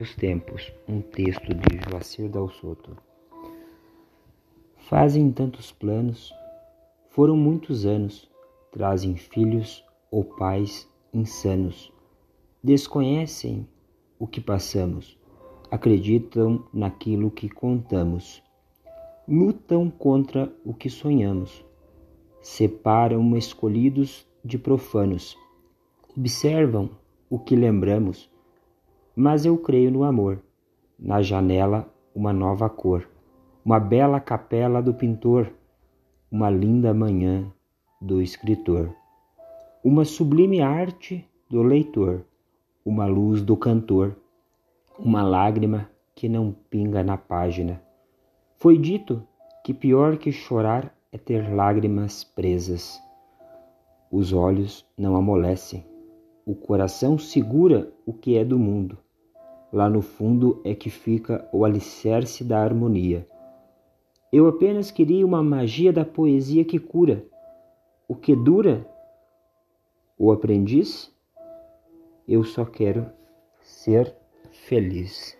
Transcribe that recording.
Os tempos, um texto de Joacir Dal Soto. Fazem tantos planos, foram muitos anos, trazem filhos ou pais insanos, desconhecem o que passamos, acreditam naquilo que contamos, lutam contra o que sonhamos, separam escolhidos de profanos, observam o que lembramos mas eu creio no amor. Na janela, uma nova cor, uma bela capela do pintor, uma linda manhã do escritor, uma sublime arte do leitor, uma luz do cantor, uma lágrima que não pinga na página. Foi dito que pior que chorar é ter lágrimas presas. Os olhos não amolecem, o coração segura o que é do mundo. Lá no fundo é que fica o alicerce da harmonia. Eu apenas queria uma magia da poesia que cura. O que dura? O aprendiz? Eu só quero ser feliz.